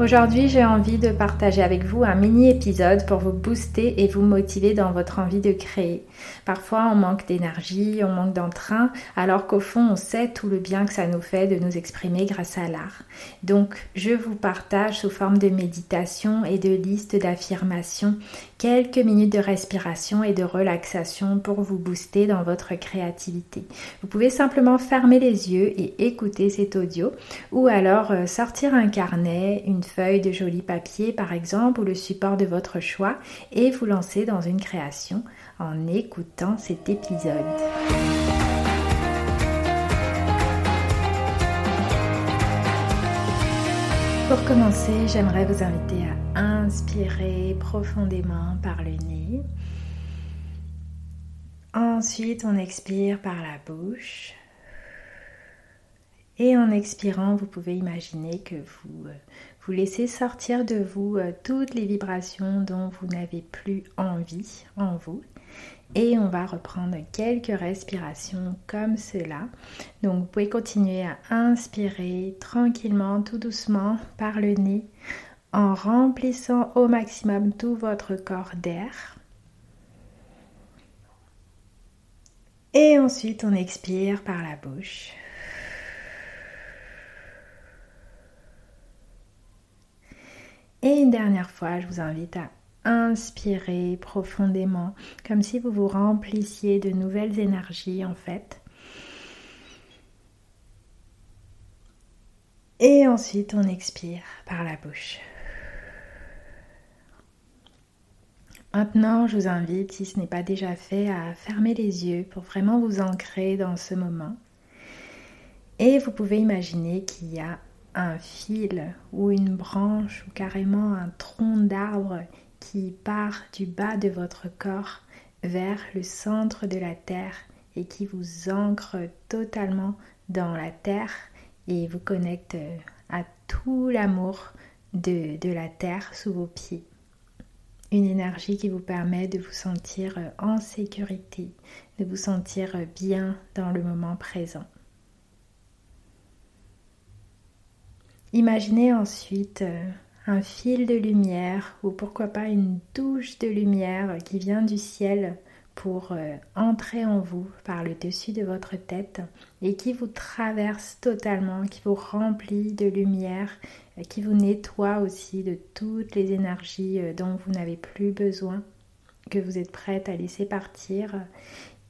Aujourd'hui, j'ai envie de partager avec vous un mini épisode pour vous booster et vous motiver dans votre envie de créer. Parfois, on manque d'énergie, on manque d'entrain, alors qu'au fond, on sait tout le bien que ça nous fait de nous exprimer grâce à l'art. Donc, je vous partage sous forme de méditation et de liste d'affirmations quelques minutes de respiration et de relaxation pour vous booster dans votre créativité. Vous pouvez simplement fermer les yeux et écouter cet audio ou alors euh, sortir un carnet, une feuille de joli papier par exemple ou le support de votre choix et vous lancer dans une création en écoutant cet épisode. Pour commencer, j'aimerais vous inviter à inspirer profondément par le nez. Ensuite, on expire par la bouche. Et en expirant, vous pouvez imaginer que vous euh, vous laissez sortir de vous euh, toutes les vibrations dont vous n'avez plus envie en vous. Et on va reprendre quelques respirations comme cela. Donc vous pouvez continuer à inspirer tranquillement, tout doucement par le nez en remplissant au maximum tout votre corps d'air. Et ensuite on expire par la bouche. Et une dernière fois, je vous invite à inspirer profondément, comme si vous vous remplissiez de nouvelles énergies en fait. Et ensuite, on expire par la bouche. Maintenant, je vous invite, si ce n'est pas déjà fait, à fermer les yeux pour vraiment vous ancrer dans ce moment. Et vous pouvez imaginer qu'il y a un fil ou une branche ou carrément un tronc d'arbre qui part du bas de votre corps vers le centre de la terre et qui vous ancre totalement dans la terre et vous connecte à tout l'amour de, la terre sous vos pieds. Une énergie qui vous permet de vous sentir en sécurité, de vous sentir bien dans le moment présent. Imaginez ensuite euh, un fil de lumière ou pourquoi pas une douche de lumière qui vient du ciel pour euh, entrer en vous par le dessus de votre tête et qui vous traverse totalement, qui vous remplit de lumière, euh, qui vous nettoie aussi de toutes les énergies dont vous n'avez plus besoin, que vous êtes prête à laisser partir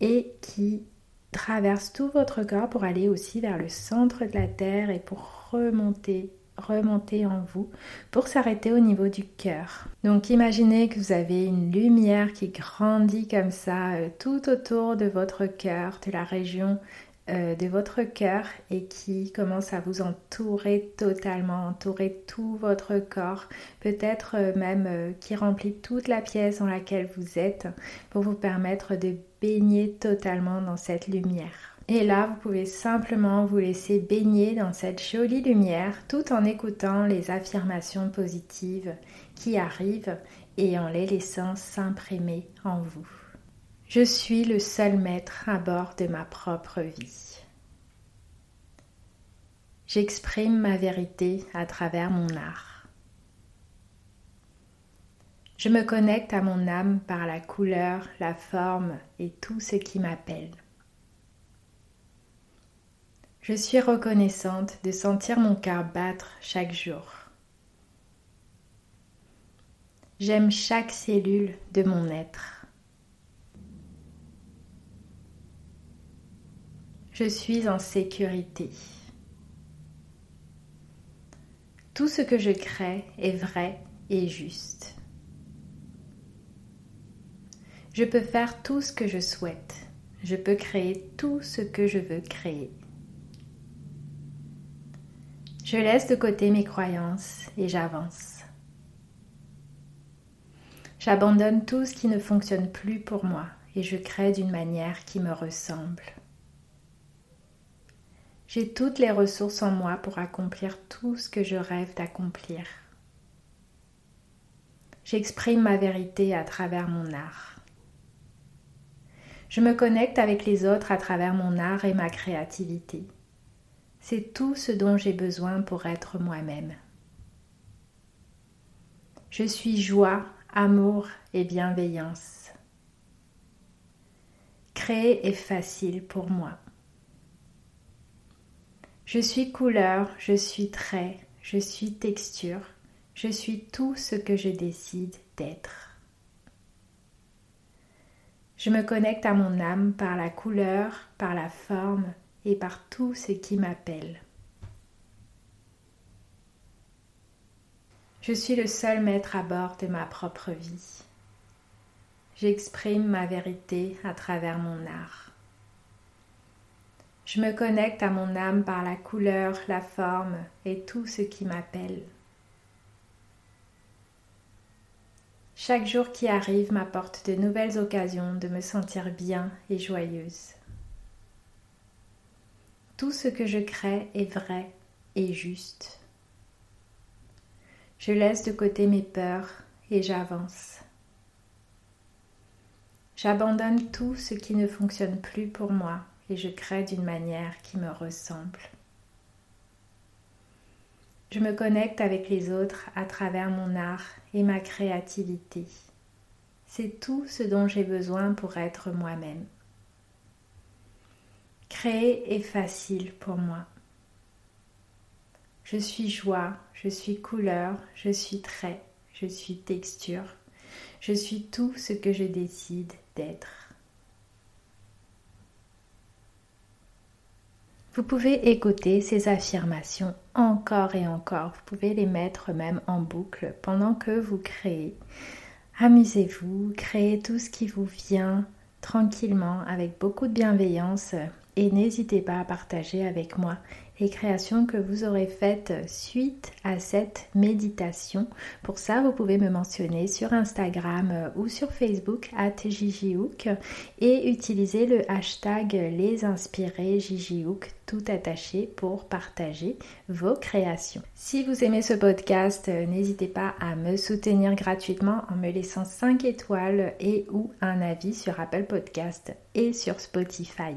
et qui traverse tout votre corps pour aller aussi vers le centre de la terre et pour remonter remonter en vous pour s'arrêter au niveau du cœur. Donc imaginez que vous avez une lumière qui grandit comme ça euh, tout autour de votre cœur, de la région euh, de votre cœur et qui commence à vous entourer totalement, entourer tout votre corps, peut-être euh, même qui remplit toute la pièce dans laquelle vous êtes pour vous permettre de baigner totalement dans cette lumière. Et là, vous pouvez simplement vous laisser baigner dans cette jolie lumière tout en écoutant les affirmations positives qui arrivent et en les laissant s'imprimer en vous. Je suis le seul maître à bord de ma propre vie. J'exprime ma vérité à travers mon art. Je me connecte à mon âme par la couleur, la forme et tout ce qui m'appelle. Je suis reconnaissante de sentir mon cœur battre chaque jour. J'aime chaque cellule de mon être. Je suis en sécurité. Tout ce que je crée est vrai et juste. Je peux faire tout ce que je souhaite. Je peux créer tout ce que je veux créer. Je laisse de côté mes croyances et j'avance. J'abandonne tout ce qui ne fonctionne plus pour moi et je crée d'une manière qui me ressemble. J'ai toutes les ressources en moi pour accomplir tout ce que je rêve d'accomplir. J'exprime ma vérité à travers mon art. Je me connecte avec les autres à travers mon art et ma créativité. C'est tout ce dont j'ai besoin pour être moi-même. Je suis joie, amour et bienveillance. Créer est facile pour moi. Je suis couleur, je suis trait, je suis texture, je suis tout ce que je décide d'être. Je me connecte à mon âme par la couleur, par la forme et par tout ce qui m'appelle. Je suis le seul maître à bord de ma propre vie. J'exprime ma vérité à travers mon art. Je me connecte à mon âme par la couleur, la forme et tout ce qui m'appelle. Chaque jour qui arrive m'apporte de nouvelles occasions de me sentir bien et joyeuse. Tout ce que je crée est vrai et juste. Je laisse de côté mes peurs et j'avance. J'abandonne tout ce qui ne fonctionne plus pour moi et je crée d'une manière qui me ressemble. Je me connecte avec les autres à travers mon art et ma créativité. C'est tout ce dont j'ai besoin pour être moi-même. Créer est facile pour moi. Je suis joie, je suis couleur, je suis trait, je suis texture, je suis tout ce que je décide d'être. Vous pouvez écouter ces affirmations encore et encore. Vous pouvez les mettre même en boucle pendant que vous créez. Amusez-vous, créez tout ce qui vous vient tranquillement avec beaucoup de bienveillance et n'hésitez pas à partager avec moi les créations que vous aurez faites suite à cette méditation. Pour ça, vous pouvez me mentionner sur Instagram euh, ou sur Facebook à et utiliser le hashtag les inspirés tout attaché pour partager vos créations. Si vous aimez ce podcast, euh, n'hésitez pas à me soutenir gratuitement en me laissant 5 étoiles et ou un avis sur Apple Podcast et sur Spotify.